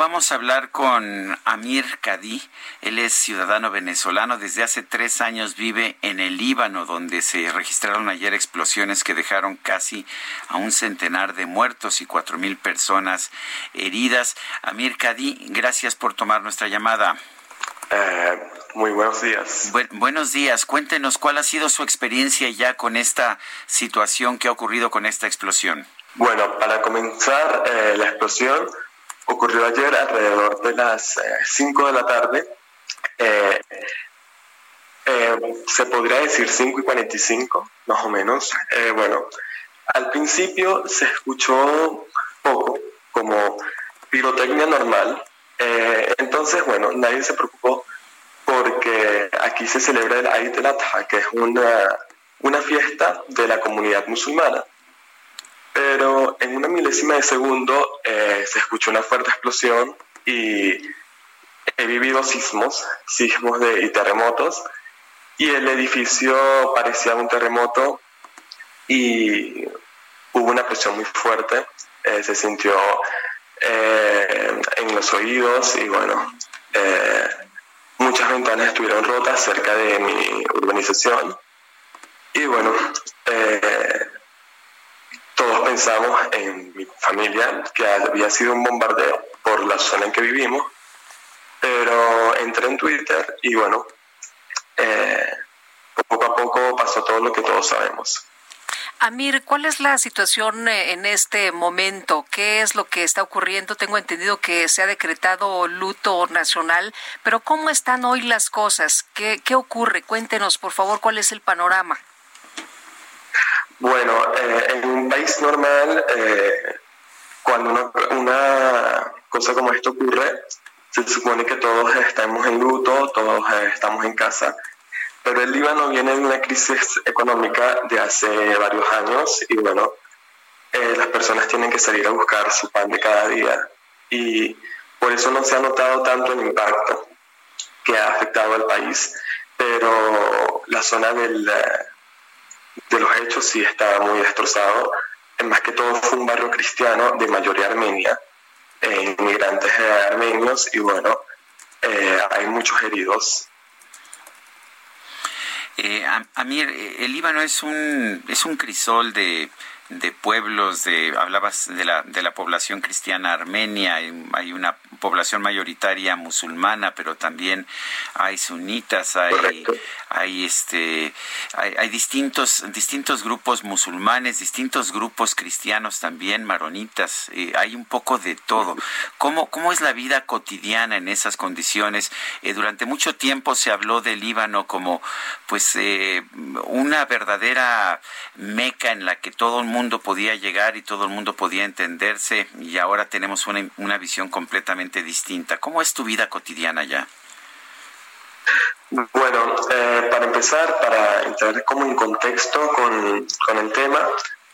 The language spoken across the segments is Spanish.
Vamos a hablar con Amir Kadí. Él es ciudadano venezolano. Desde hace tres años vive en el Líbano, donde se registraron ayer explosiones que dejaron casi a un centenar de muertos y cuatro mil personas heridas. Amir Kadí, gracias por tomar nuestra llamada. Eh, muy buenos días. Bu- buenos días. Cuéntenos cuál ha sido su experiencia ya con esta situación que ha ocurrido con esta explosión. Bueno, para comenzar, eh, la explosión ocurrió ayer alrededor de las 5 de la tarde. Eh, eh, se podría decir 5 y 45, más o menos. Eh, bueno, al principio se escuchó poco, como pirotecnia normal. Eh, entonces, bueno, nadie se preocupó porque aquí se celebra el Eid el-Adha, que es una, una fiesta de la comunidad musulmana. Milésima de segundo eh, se escuchó una fuerte explosión y he vivido sismos, sismos de, y terremotos, y el edificio parecía un terremoto y hubo una presión muy fuerte, eh, se sintió eh, en los oídos y bueno, eh, muchas ventanas estuvieron rotas cerca de mi urbanización y bueno, eh, todos pensamos en mi familia que había sido un bombardeo por la zona en que vivimos, pero entré en Twitter y bueno, eh, poco a poco pasó todo lo que todos sabemos. Amir, ¿cuál es la situación eh, en este momento? ¿Qué es lo que está ocurriendo? Tengo entendido que se ha decretado luto nacional, pero ¿cómo están hoy las cosas? ¿Qué, qué ocurre? Cuéntenos, por favor, cuál es el panorama. Bueno, eh, en un país normal, eh, cuando una, una cosa como esto ocurre, se supone que todos estamos en luto, todos eh, estamos en casa, pero el Líbano viene de una crisis económica de hace varios años y bueno, eh, las personas tienen que salir a buscar su pan de cada día. Y por eso no se ha notado tanto el impacto que ha afectado al país, pero la zona del, eh, de los hechos sí está muy destrozado. Más que todo fue un barrio cristiano de mayoría armenia, eh, inmigrantes armenios y bueno, eh, hay muchos heridos. Eh, Am- Amir, eh, el Líbano es un, es un crisol de, de pueblos, de, hablabas de la, de la población cristiana armenia, hay, hay una población mayoritaria musulmana, pero también hay sunitas, hay, Correcto. hay este hay, hay distintos distintos grupos musulmanes distintos grupos cristianos también maronitas eh, hay un poco de todo cómo cómo es la vida cotidiana en esas condiciones Eh, durante mucho tiempo se habló del Líbano como pues eh, una verdadera meca en la que todo el mundo podía llegar y todo el mundo podía entenderse y ahora tenemos una, una visión completamente distinta cómo es tu vida cotidiana ya Bueno, eh, para empezar, para entrar como en contexto con, con el tema,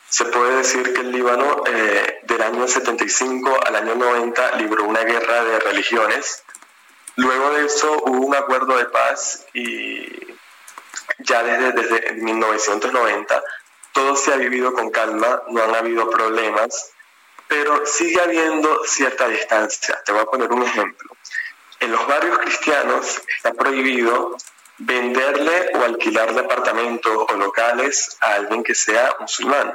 se puede decir que el Líbano eh, del año 75 al año 90 libró una guerra de religiones. Luego de eso hubo un acuerdo de paz y ya desde, desde 1990 todo se ha vivido con calma, no han habido problemas, pero sigue habiendo cierta distancia. Te voy a poner un ejemplo. En los barrios cristianos está prohibido venderle o alquilarle apartamentos o locales a alguien que sea musulmán.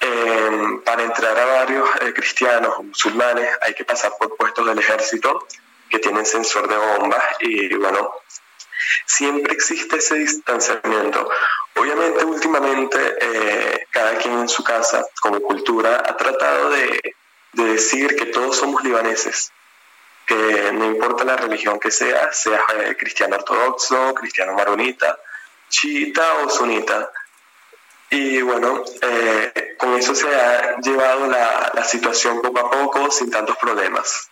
Eh, para entrar a barrios eh, cristianos o musulmanes hay que pasar por puestos del ejército que tienen sensor de bombas y bueno, siempre existe ese distanciamiento. Obviamente últimamente eh, cada quien en su casa como cultura ha tratado de, de decir que todos somos libaneses, que no importa la religión que sea, sea eh, cristiano ortodoxo, cristiano maronita, chiita o sunita, Y bueno, eh, con eso se ha llevado la, la situación poco a poco sin tantos problemas.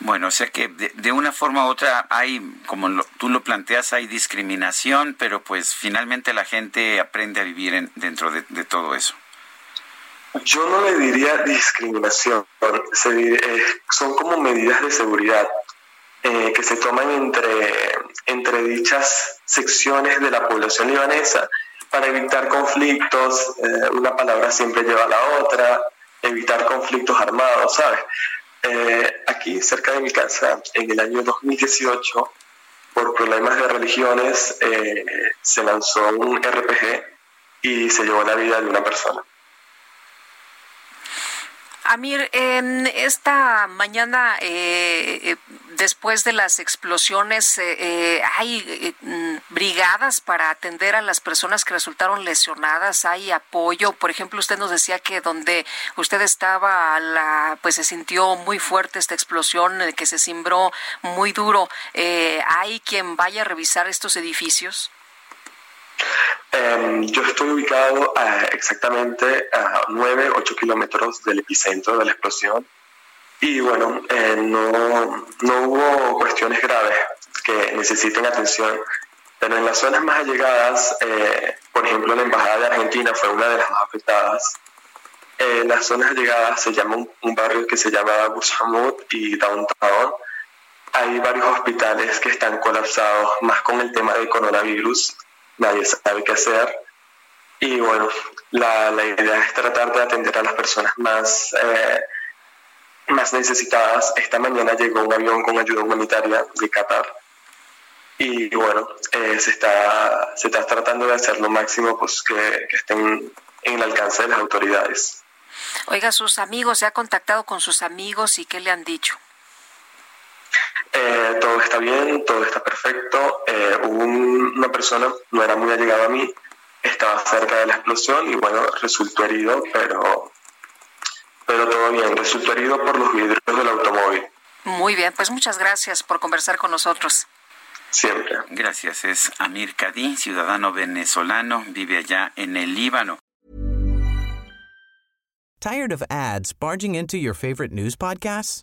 Bueno, o sea que de, una forma u otra hay, como tú lo planteas, hay discriminación, pero pues finalmente la gente aprende a vivir dentro de, todo eso. Yo no le diría discriminación, eh, son como medidas de seguridad eh, que se toman entre, entre dichas secciones de la población libanesa para evitar conflictos, eh, una palabra siempre lleva a la otra, evitar conflictos armados, ¿sabes? Eh, aquí, cerca de mi casa, en el año 2018, por problemas de religiones, eh, se lanzó un RPG y se llevó la vida de una persona. Amir, en esta mañana, eh, eh, después de las explosiones, eh, ¿hay mm, brigadas para atender a las personas que resultaron lesionadas? ¿Hay apoyo? Por ejemplo, usted nos decía que donde usted estaba, la, pues se sintió muy fuerte esta explosión, que se cimbró muy duro. ¿Hay quien vaya a revisar estos edificios? Em, yo estoy ubicado exactamente a 9, 8 kilómetros del epicentro de la explosión y bueno, eh, no, no hubo cuestiones graves que necesiten atención, pero en las zonas más allegadas, eh, por ejemplo la Embajada de Argentina fue una de las más afectadas. Eh, las zonas allegadas se llama un, barrio que se llama Bushamut y Downtown. Hay varios hospitales que están colapsados, más con el tema del coronavirus nadie sabe qué hacer. Y bueno, la, la idea es tratar de atender a las personas más, eh, más necesitadas. Esta mañana llegó un avión con ayuda humanitaria de Qatar. Y bueno, eh, se, está, se está tratando de hacer lo máximo pues, que, que estén en el alcance de las autoridades. Oiga, sus amigos, ¿se ha contactado con sus amigos y qué le han dicho? Eh, todo está bien, todo está perfecto. Eh, hubo una persona, no era muy allegada a mí, estaba cerca de la explosión y bueno, resultó herido, pero, pero todo bien, resultó herido por los vidrios del automóvil. Muy bien, pues muchas gracias por conversar con nosotros. Siempre. Gracias, es Amir Kadí, ciudadano venezolano, vive allá en el Líbano. Tired of ads barging into your favorite news podcasts?